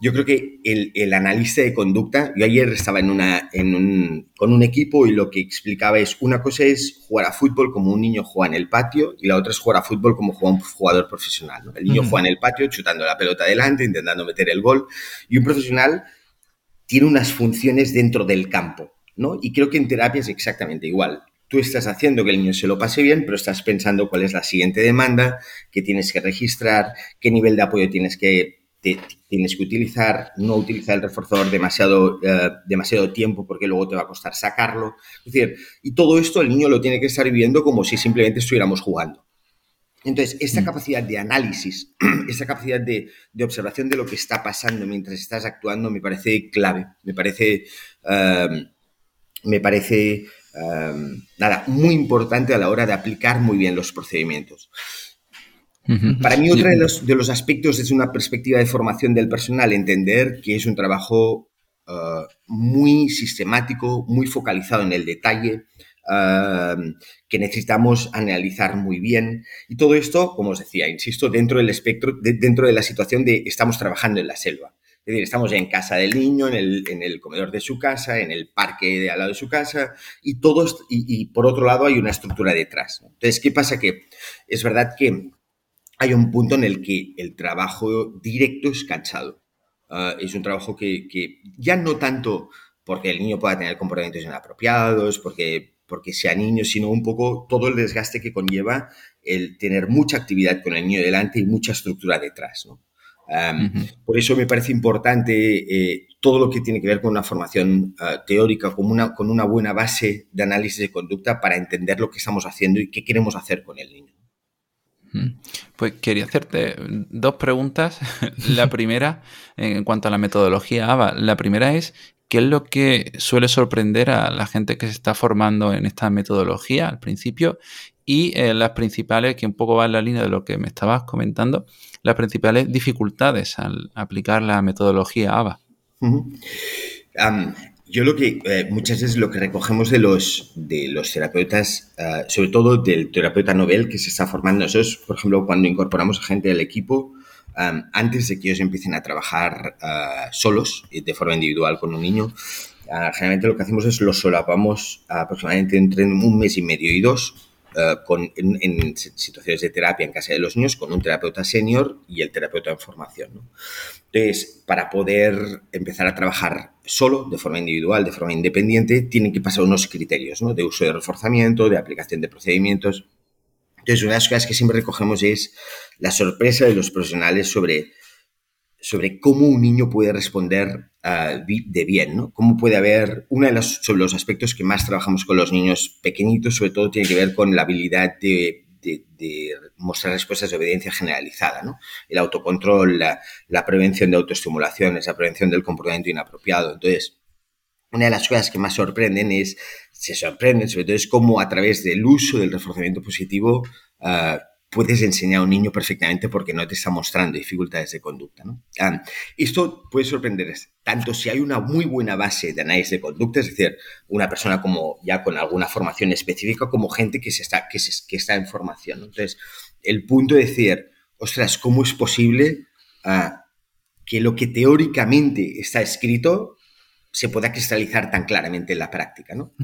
yo creo que el, analista de conducta, yo ayer estaba en una, en un, con un equipo y lo que explicaba es, una cosa es jugar a fútbol como un niño juega en el patio y la otra es jugar a fútbol como juega un jugador profesional. El niño juega en el patio chutando la pelota adelante, intentando meter el gol y un profesional tiene unas funciones dentro del campo. ¿no? Y creo que en terapia es exactamente igual. Tú estás haciendo que el niño se lo pase bien, pero estás pensando cuál es la siguiente demanda, qué tienes que registrar, qué nivel de apoyo tienes que tienes que utilizar, no utilizar el reforzador demasiado, eh, demasiado tiempo porque luego te va a costar sacarlo. Es decir, y todo esto el niño lo tiene que estar viviendo como si simplemente estuviéramos jugando. Entonces, esta mm. capacidad de análisis, esta capacidad de, observación de lo que está pasando mientras estás actuando me parece clave, me parece, em, me parece em, nada, muy importante a la hora de aplicar muy bien los procedimientos. Para mí, otro de los, aspectos desde una perspectiva de formación del personal, entender que es un trabajo uh, muy sistemático, muy focalizado en el detalle, uh, que necesitamos analizar muy bien. Y todo esto, como os decía, insisto, dentro del espectro, dentro de la situación de estamos trabajando en la selva. Es decir, estamos en casa del niño, en el, comedor de su casa, en el parque de al lado de su casa, y todos, y, por otro lado hay una estructura detrás. Entonces, ¿qué pasa? Que es verdad que hay un punto en el que el trabajo directo es cansado. Ah, es un trabajo que, ya no tanto porque el niño pueda tener comportamientos inapropiados, porque, porque sea niño, sino un poco todo el desgaste que conlleva el tener mucha actividad con el niño delante y mucha estructura detrás. Por eso me parece importante eh, todo lo que tiene que ver con una formación ah, teórica, con una, con una buena base de análisis de conducta para entender lo que estamos haciendo y qué queremos hacer con el niño. Pues quería hacerte dos preguntas. la primera, en cuanto a la metodología ABA, la primera es, ¿qué es lo que suele sorprender a la gente que se está formando en esta metodología al principio? Y eh, las principales, que un poco va en la línea de lo que me estabas comentando, las principales dificultades al aplicar la metodología ABA. Yo lo que eh, muchas veces lo que recogemos de los, de los terapeutas, eh, sobre todo del terapeuta novel que se está formando, nosotros, por ejemplo, cuando incorporamos a gente al equipo, eh, antes de que ellos empiecen a trabajar solos, de forma individual con un niño, generalmente lo que hacemos es los solapamos aproximadamente entre un mes y medio y dos con, en, situaciones de terapia en casa de los niños con un terapeuta senior y el terapeuta en formación. Entonces, para poder empezar a trabajar solo, de forma individual, de forma independiente, tienen que pasar unos criterios ¿no? de uso de reforzamiento, de aplicación de procedimientos. Entonces, una de las cosas que siempre recogemos es la sorpresa de los profesionales sobre sobre cómo un niño puede responder ah, de bien, ¿no? Cómo puede haber, uno de los, sobre los aspectos que más trabajamos con los niños pequeñitos, sobre todo tiene que ver con la habilidad de, mostrar respuestas de obediencia generalizada, ¿no? El autocontrol, la, la prevención de autoestimulaciones, la prevención del comportamiento inapropiado. Entonces, una de las cosas que más sorprenden es, se sorprenden sobre todo es cómo a través del uso del reforzamiento positivo uh, puedes enseñar a un niño perfectamente porque no te está mostrando dificultades de conducta. ¿no? Ah, esto puede sorprender tanto si hay una muy buena base de análisis de conducta, es decir, una persona como ya con alguna formación específica, como gente que, se está, que, se, que está en formación. Entonces, el punto de decir, ostras, ¿cómo es posible uh, que lo que teóricamente está escrito se pueda cristalizar tan claramente en la práctica, ¿no?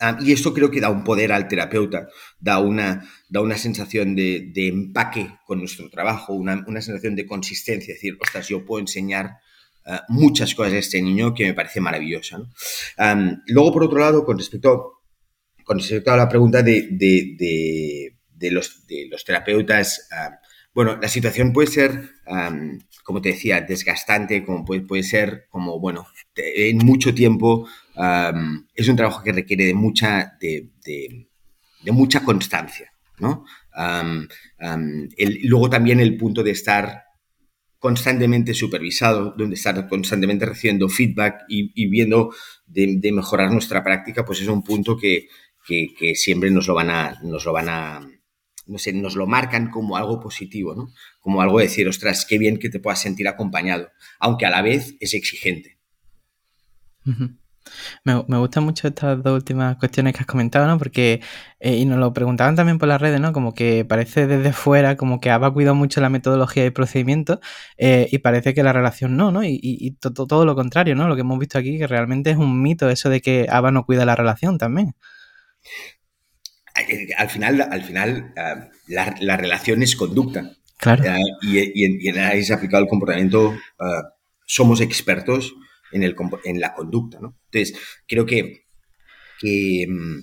Ah, y esto creo que da un poder al terapeuta, da una, da una sensación de, empaque con nuestro trabajo, una, sensación de consistencia, decir, ostras, yo puedo enseñar ah, muchas cosas a este niño que me parece maravillosa. luego, por otro lado, con respecto, con respecto a la pregunta de, de, los, de los terapeutas, ah, bueno, la situación puede ser, como te decía, desgastante, como puede, puede ser como, bueno, en mucho tiempo es un trabajo que requiere de mucha, de, mucha constancia, ¿no? luego también el punto de estar constantemente supervisado, donde estar constantemente recibiendo feedback y, viendo de, mejorar nuestra práctica, pues es un punto que, siempre nos lo van a, nos lo van a, no sé, nos lo marcan como algo positivo, ¿no? Como algo de decir, ostras, qué bien que te puedas sentir acompañado, aunque a la vez es exigente. Me, me, gustan mucho estas dos últimas cuestiones que has comentado, ¿no? Porque, eh, y nos lo preguntaban también por las redes, ¿no? Como que parece desde fuera, como que ABA cuidado mucho la metodología y procedimiento, eh, y parece que la relación no, ¿no? Y, y, todo lo contrario, ¿no? Lo que hemos visto aquí, que realmente es un mito eso de que ABA no cuida la relación también al final, al final ah, la, relación es conducta. Claro. Ah, y, en, análisis aplicado al comportamiento ah, somos expertos en, la conducta. Entonces, creo que, mm,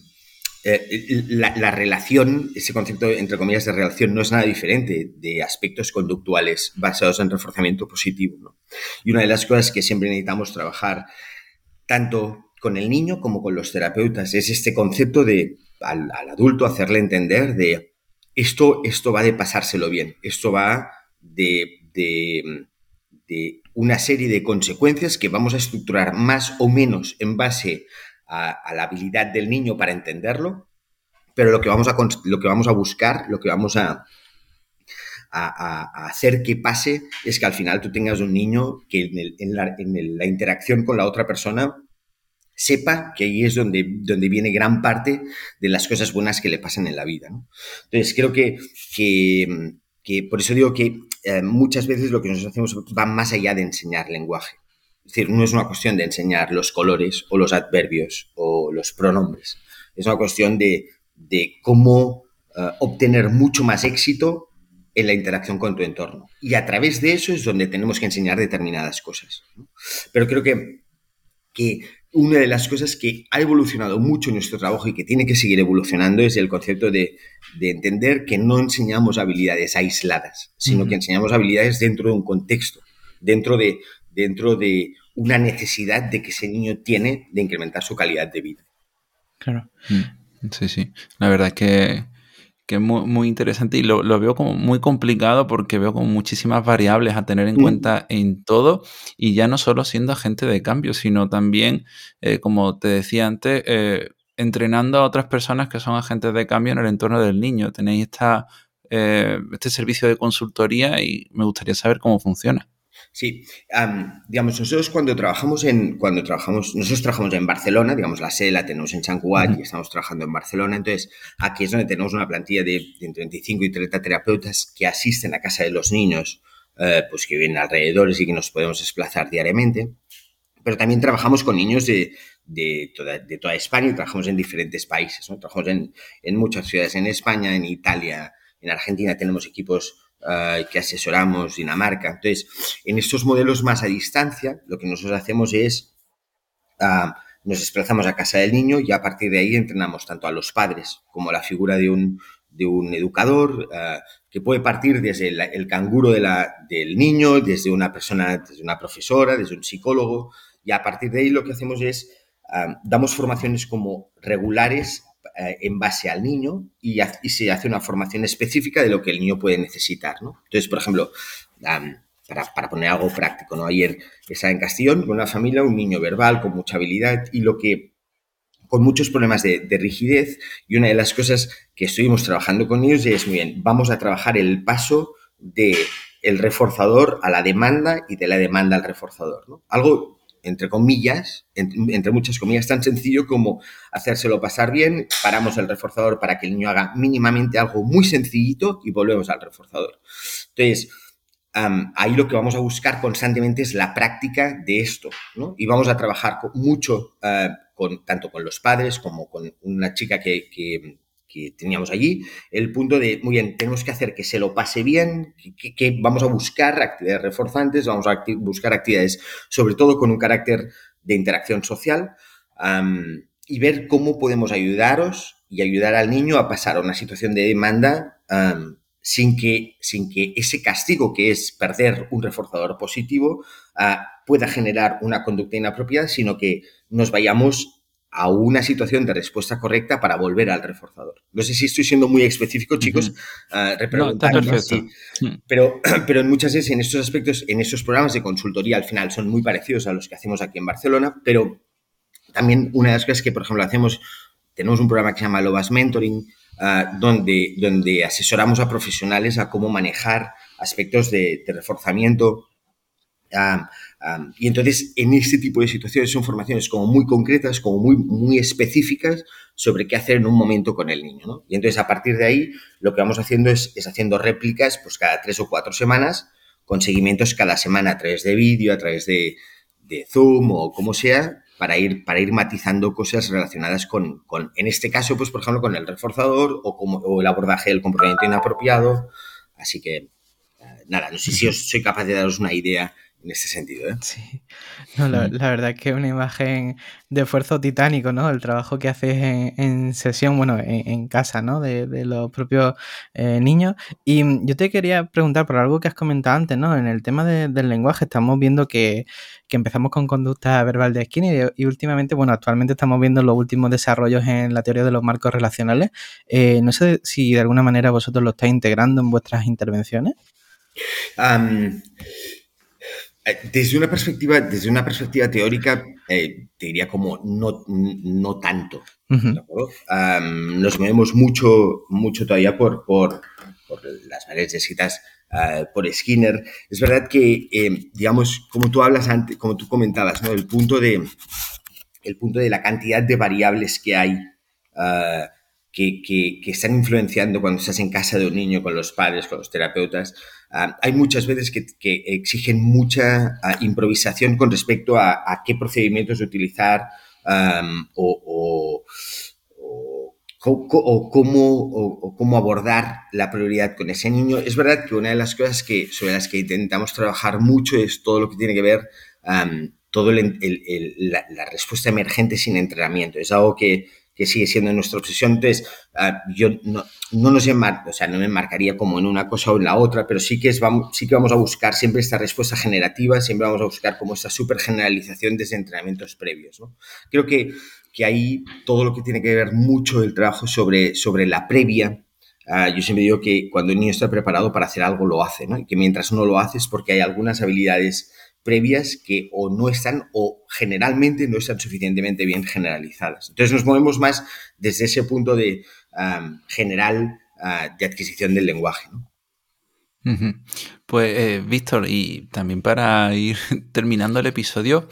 eh, la, relación, ese concepto entre comillas de relación, no es nada diferente de aspectos conductuales basados en reforzamiento positivo. Y una de las cosas que siempre necesitamos trabajar, tanto con el niño como con los terapeutas, es este concepto de al, adulto, hacerle entender de esto, esto va de pasárselo bien, esto va de, de, una serie de consecuencias que vamos a estructurar más o menos en base a, la habilidad del niño para entenderlo, pero lo que vamos a, lo que vamos a buscar, lo que vamos a, hacer que pase es que al final tú tengas un niño que en, la, interacción con la otra persona sepa que ahí es donde, viene gran parte de las cosas buenas que le pasan en la vida. Entonces, creo que, por eso digo que eh, muchas veces lo que nosotros hacemos va más allá de enseñar lenguaje. Es decir, no es una cuestión de enseñar los colores o los adverbios o los pronombres. Es una cuestión de, de cómo eh, obtener mucho más éxito en la interacción con tu entorno. Y a través de eso es donde tenemos que enseñar determinadas cosas. Pero creo que, que una de las cosas que ha evolucionado mucho en nuestro trabajo y que tiene que seguir evolucionando es el concepto de, entender que no enseñamos habilidades aisladas, sino que enseñamos habilidades dentro de un contexto, dentro de, dentro de una necesidad de que ese niño tiene de incrementar su calidad de vida. Claro. Mm. Sí, sí. La verdad que que es muy, interesante y lo, veo como muy complicado porque veo como muchísimas variables a tener en mm. cuenta en todo y ya no solo siendo agente de cambio, sino también, eh, como te decía antes, eh, entrenando a otras personas que son agentes de cambio en el entorno del niño. Tenéis esta, eh, este servicio de consultoría y me gustaría saber cómo funciona. Sí, digamos, nosotros cuando trabajamos en, cuando trabajamos, nosotros trabajamos en Barcelona, digamos, la sede la tenemos en San y estamos trabajando en Barcelona, entonces aquí es donde tenemos una plantilla de, entre 25 y 30 terapeutas que asisten a casa de los niños, eh, pues que vienen alrededor y que nos podemos desplazar diariamente, pero también trabajamos con niños de, de toda, de toda España. Y trabajamos en diferentes países, ¿no? Trabajamos en, en muchas ciudades en España, en Italia, en Argentina. Tenemos equipos eh, que asesoramos Dinamarca. Entonces, en estos modelos más a distancia, lo que nosotros hacemos es, ah, nos desplazamos a casa del niño y a partir de ahí entrenamos tanto a los padres como a la figura de un, de un educador, eh, que puede partir desde el, canguro de la, del niño, desde una persona, desde una profesora, desde un psicólogo, y a partir de ahí lo que hacemos es, eh, damos formaciones como regulares en base al niño y, se hace una formación específica de lo que el niño puede necesitar, ¿no? Entonces, por ejemplo, para, poner algo práctico, ¿no? Ayer estaba en Castellón con una familia, un niño verbal con mucha habilidad y lo que con muchos problemas de, rigidez y una de las cosas que estuvimos trabajando con ellos es, muy bien, vamos a trabajar el paso de el reforzador a la demanda y de la demanda al reforzador. ¿no? Algo, entre comillas, entre muchas comillas, tan sencillo como hacérselo pasar bien, paramos el reforzador para que el niño haga mínimamente algo muy sencillito y volvemos al reforzador. Entonces, ahí lo que vamos a buscar constantemente es la práctica de esto, ¿no? Y vamos a trabajar mucho uh, con, tanto con los padres como con una chica que, teníamos allí, el punto de, muy bien, tenemos que hacer que se lo pase bien, que, vamos a buscar actividades reforzantes, vamos a buscar actividades sobre todo con un carácter de interacción social y ver cómo podemos ayudaros y ayudar al niño a pasar a una situación de demanda sin que, sin que ese castigo que es perder un reforzador positivo ah, pueda generar una conducta inapropiada, sino que nos vayamos a una situación de respuesta correcta para volver al reforzador. No sé si estoy siendo muy específico, chicos, no. Mm. pero, pero en muchas veces en estos aspectos, en estos programas de consultoría al final son muy parecidos a los que hacemos aquí en Barcelona, pero también una de las cosas que, por ejemplo, hacemos, tenemos un programa que se llama Lobas Mentoring, Ah, donde, donde asesoramos a profesionales a cómo manejar aspectos de, reforzamiento. Ah, ah, y entonces, en este tipo de situaciones son formaciones como muy concretas, como muy, muy específicas sobre qué hacer en un momento con el niño. Y entonces, a partir de ahí, lo que vamos haciendo es, es haciendo réplicas pues, cada tres o cuatro semanas, con seguimientos cada semana a través de vídeo, a través de, de Zoom o como sea, para ir, para ir matizando cosas relacionadas con, con, en este caso, pues por ejemplo, con el reforzador o, como, o el abordaje del comportamiento inapropiado. Así que, eh, nada, no sé si os soy capaz de daros una idea en este sentido. ¿eh? Sí, no, la, verdad es que es una imagen de esfuerzo titánico, ¿no? El trabajo que haces en, sesión, bueno, en, casa, ¿no? De, los propios eh, niños. Y yo te quería preguntar por algo que has comentado antes, ¿no? En el tema del lenguaje estamos viendo que, empezamos con conducta verbal de Skinner y, últimamente, bueno, actualmente estamos viendo los últimos desarrollos en la teoría de los marcos relacionales. Eh, no sé si de alguna manera vosotros lo estáis integrando en vuestras intervenciones. Eh, desde una perspectiva, desde una perspectiva teórica, eh, te diría como no, no tanto. nos movemos mucho, mucho todavía por, por, por las varias descritas uh, por Skinner. Es verdad que, eh, digamos, como tú hablas antes, como tú comentabas, ¿no? El punto de, el punto de la cantidad de variables que hay uh, que, que, están influenciando cuando estás en casa de un niño con los padres, con los terapeutas. Ah, hay muchas veces que, exigen mucha ah, improvisación con respecto a, qué procedimientos utilizar o, o, cómo, abordar la prioridad con ese niño. Es verdad que una de las cosas que, sobre las que intentamos trabajar mucho es todo lo que tiene que ver todo la, la, respuesta emergente sin entrenamiento. Es algo que que sigue siendo nuestra obsesión. Entonces, ah, yo no, no nos o sea, no me marcaría como en una cosa o en la otra, pero sí que, es, vamos, sí que vamos a buscar siempre esta respuesta generativa, siempre vamos a buscar como esta super generalización desde entrenamientos previos. ¿no? Creo que, que ahí todo lo que tiene que ver mucho el trabajo sobre, sobre la previa, ah, yo siempre digo que cuando el niño está preparado para hacer algo, lo hace, ¿no? Y que mientras no lo hace es porque hay algunas habilidades previas que o no están o generalmente no están suficientemente bien generalizadas. Entonces nos movemos más desde ese punto de general ah, de adquisición del lenguaje. Pues eh, Víctor, y también para ir terminando el episodio,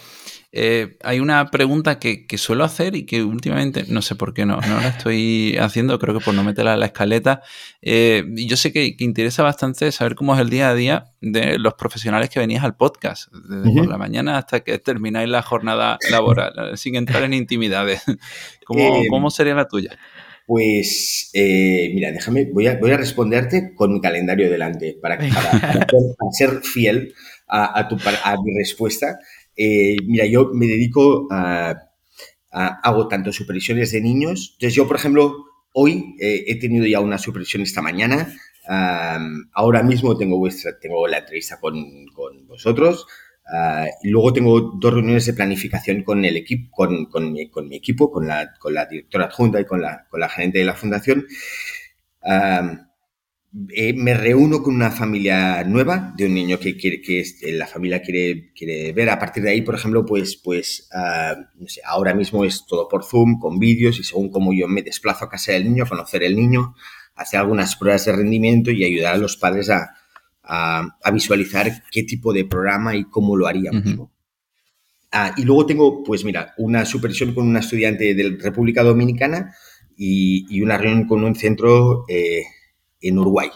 eh, hay una pregunta que, suelo hacer y que últimamente no sé por qué no, no la estoy haciendo, creo que por no meterla en la escaleta. Eh, yo sé que, interesa bastante saber cómo es el día a día de los profesionales que venías al podcast, desde por la mañana hasta que termináis la jornada laboral, sin entrar en intimidades. ¿Cómo, eh, ¿cómo sería la tuya? Pues, mira, déjame, voy a, voy a responderte con mi calendario delante para, para, ser fiel a, tu, a mi respuesta. Eh, mira, yo me dedico a, hago tanto supervisiones de niños. Entonces yo, por ejemplo, hoy he tenido ya una supervisión esta mañana. ahora mismo tengo, vuestra, tengo la entrevista con, con vosotros. Ah, luego tengo dos reuniones de planificación con el equipo, con, con mi, equipo, con la, con la, directora adjunta y con la, con la gerente de la fundación. Eh, me reúno con una familia nueva de un niño que quiere que eh, la familia quiere, quiere ver. A partir de ahí, por ejemplo, pues, pues ah, no sé, ahora mismo es todo por Zoom, con vídeos y según cómo yo me desplazo a casa del niño, a conocer el niño, hacer algunas pruebas de rendimiento y ayudar a los padres a, a, visualizar qué tipo de programa y cómo lo haríamos. Ah, y luego tengo, pues mira, una supervisión con una estudiante de República Dominicana y, una reunión con un centro eh, en Uruguay.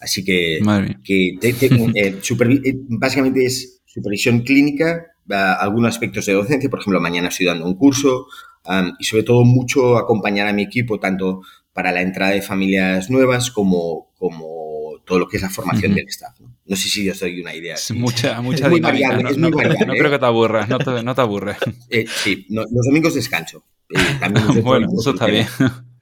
Así que, que eh, eh, básicamente es supervisión clínica, algunos aspectos de docencia, por ejemplo, mañana estoy dando un curso y sobre todo mucho acompañar a mi equipo, tanto para la entrada de familias nuevas como, como todo lo que es la formación del staff. ¿no? no sé si yo soy una idea. Es mucha, mucha es dinámica. no, no, creo que te aburras, no te, no te aburres. Eh, sí, los domingos descanso. Eh, bueno, eso está bien.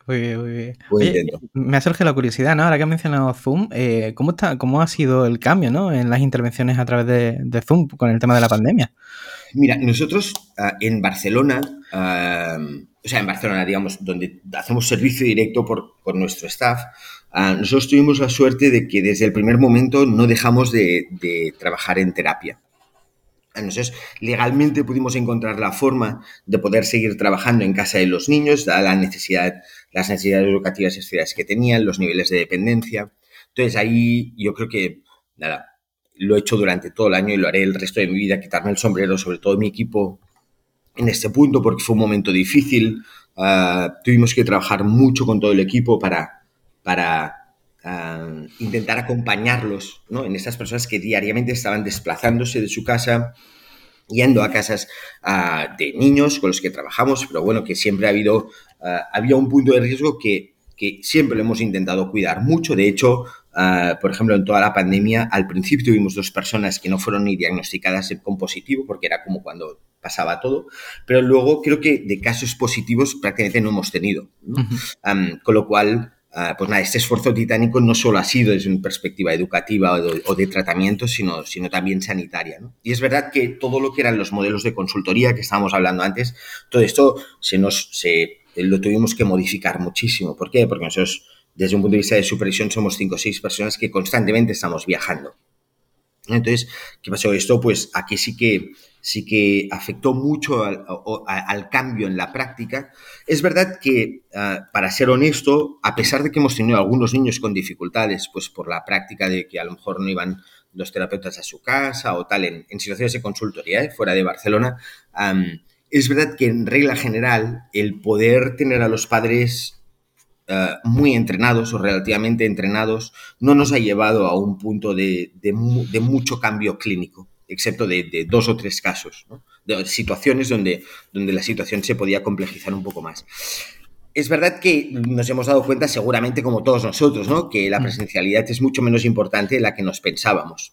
Muy bien, muy bien. me ha surgido la curiosidad, ¿no? Ahora que has mencionado Zoom, eh, ¿cómo, está, ¿cómo ha sido el cambio ¿no? en las intervenciones a través de, Zoom con el tema de la pandemia? Mira, nosotros ah, en Barcelona, ah, o sea, en Barcelona, digamos, donde hacemos servicio directo por, por nuestro staff, Ah, nosotros tuvimos la suerte de que desde el primer momento no dejamos de, trabajar en terapia. Entonces, legalmente pudimos encontrar la forma de poder seguir trabajando en casa de los niños, dada la necesidad, las necesidades educativas y sociales que tenían, los niveles de dependencia. Entonces, ahí yo creo que, nada, lo he hecho durante todo el año y lo haré el resto de mi vida, quitarme el sombrero, sobre todo mi equipo, en este punto, porque fue un momento difícil. Ah, tuvimos que trabajar mucho con todo el equipo para para ah, intentar acompañarlos ¿no? en estas personas que diariamente estaban desplazándose de su casa, yendo a casas ah, de niños con los que trabajamos, pero bueno, que siempre ha habido, ah, había un punto de riesgo que, que, siempre lo hemos intentado cuidar mucho. De hecho, por ejemplo, en toda la pandemia, al principio tuvimos dos personas que no fueron ni diagnosticadas con positivo, porque era como cuando pasaba todo, pero luego creo que de casos positivos prácticamente no hemos tenido. con lo cual, pues nada, este esfuerzo titánico no solo ha sido desde una perspectiva educativa o de, tratamiento, sino, sino también sanitaria. Y es verdad que todo lo que eran los modelos de consultoría que estábamos hablando antes, todo esto se nos, se, lo tuvimos que modificar muchísimo. ¿Por qué? Porque nosotros, desde un punto de vista de supervisión, somos cinco o seis personas que constantemente estamos viajando. Entonces, ¿qué pasó? Esto, pues aquí sí que sí que afectó mucho al, cambio en la práctica. Es verdad que, ah, para ser honesto, a pesar de que hemos tenido algunos niños con dificultades, pues por la práctica de que a lo mejor no iban los terapeutas a su casa o tal, en, situaciones de consultoría, ¿eh? fuera de Barcelona, es verdad que en regla general el poder tener a los padres ah, muy entrenados o relativamente entrenados no nos ha llevado a un punto de mucho cambio clínico excepto de, dos o tres casos, de situaciones donde, donde la situación se podía complejizar un poco más. Es verdad que nos hemos dado cuenta, seguramente como todos nosotros, ¿no? que la mm. presencialidad es mucho menos importante de la que nos pensábamos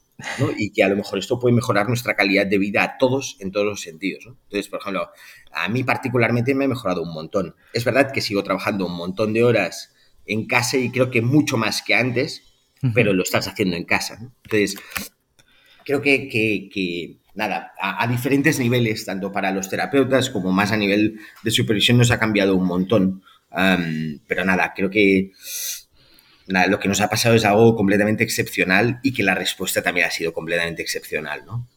y que a lo mejor esto puede mejorar nuestra calidad de vida a todos en todos los sentidos. Entonces, por ejemplo, a mí particularmente me ha mejorado un montón. Es verdad que sigo trabajando un montón de horas en casa y creo que mucho más que antes, pero lo estás haciendo en casa. Entonces, creo que, nada, a, diferentes niveles, tanto para los terapeutas como más a nivel de supervisión, nos ha cambiado un montón. pero nada, creo que nada, lo que nos ha pasado es algo completamente excepcional y que la respuesta también ha sido completamente excepcional, ¿no?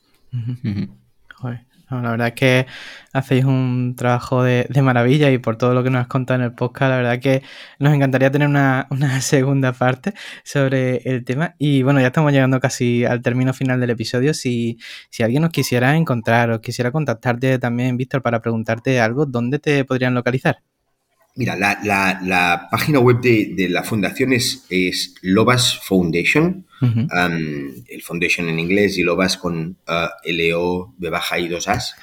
La verdad es que hacéis un trabajo de, maravilla y por todo lo que nos has contado en el podcast, la verdad es que nos encantaría tener una, segunda parte sobre el tema. Y bueno, ya estamos llegando casi al término final del episodio. Si, alguien nos quisiera encontrar o quisiera contactarte también, Víctor, para preguntarte algo, ¿dónde te podrían localizar? Mira, la, página web de, la fundación es, es Lobas Foundation, el foundation en inglés y Lobas con uh, L-O, B baja y dos As.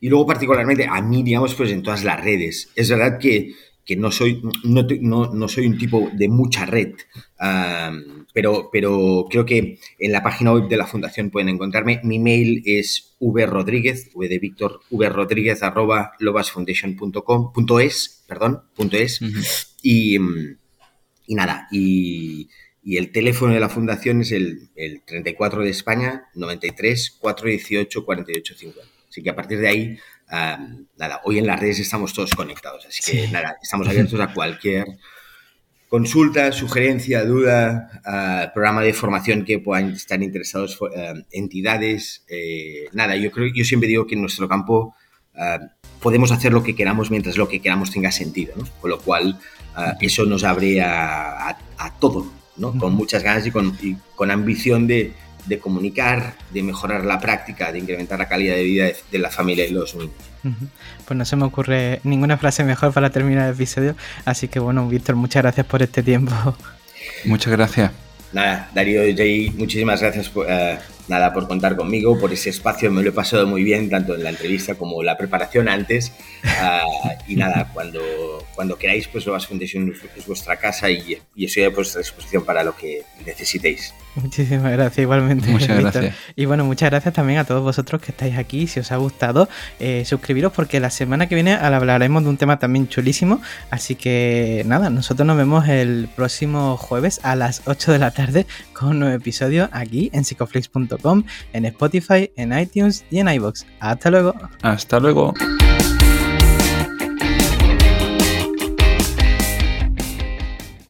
y luego particularmente a mí, digamos, pues en todas las redes. Es verdad que, no, soy, no, soy un tipo de mucha red, pero, pero creo que en la página web de la fundación pueden encontrarme. Mi mail es vrodríguez, v de Víctor, vrodríguez arroba lobasfoundation.com, punto es, perdón, punto es. y, y, nada, y, y, el teléfono de la fundación es el, el 34 de España, 93 418 48 50. Así que a partir de ahí, nada, hoy en las redes estamos todos conectados. Así que nada, estamos abiertos a cualquier consulta, sugerencia, duda, programa de formación que puedan estar interesados, entidades. Eh, nada, yo creo, yo siempre digo que en nuestro campo podemos hacer lo que queramos mientras lo que queramos tenga sentido, ¿no? Con lo cual, eso nos abre a, todo, ¿no? Con muchas ganas y con, y con ambición de, de comunicar, de mejorar la práctica, de incrementar la calidad de vida de, la familia y los niños. Pues no se me ocurre ninguna frase mejor para terminar el episodio, así que bueno, Víctor, muchas gracias por este tiempo. Muchas gracias. Nada, Darío, Jay, muchísimas gracias por, eh, nada, por contar conmigo, por ese espacio. Me lo he pasado muy bien, tanto en la entrevista como la preparación antes. Uh, y nada, cuando, cuando queráis, pues Loas Foundation es vuestra casa y, y estoy a vuestra disposición para lo que necesitéis. Muchísimas gracias, igualmente. Muchas gracias. Y bueno, muchas gracias también a todos vosotros que estáis aquí. Si os ha gustado, eh, suscribiros porque la semana que viene hablaremos de un tema también chulísimo. Así que nada, nosotros nos vemos el próximo jueves a las 8 de la tarde con un nuevo episodio aquí en psicoflix.com, en Spotify, en iTunes y en iBox. Hasta luego. Hasta luego.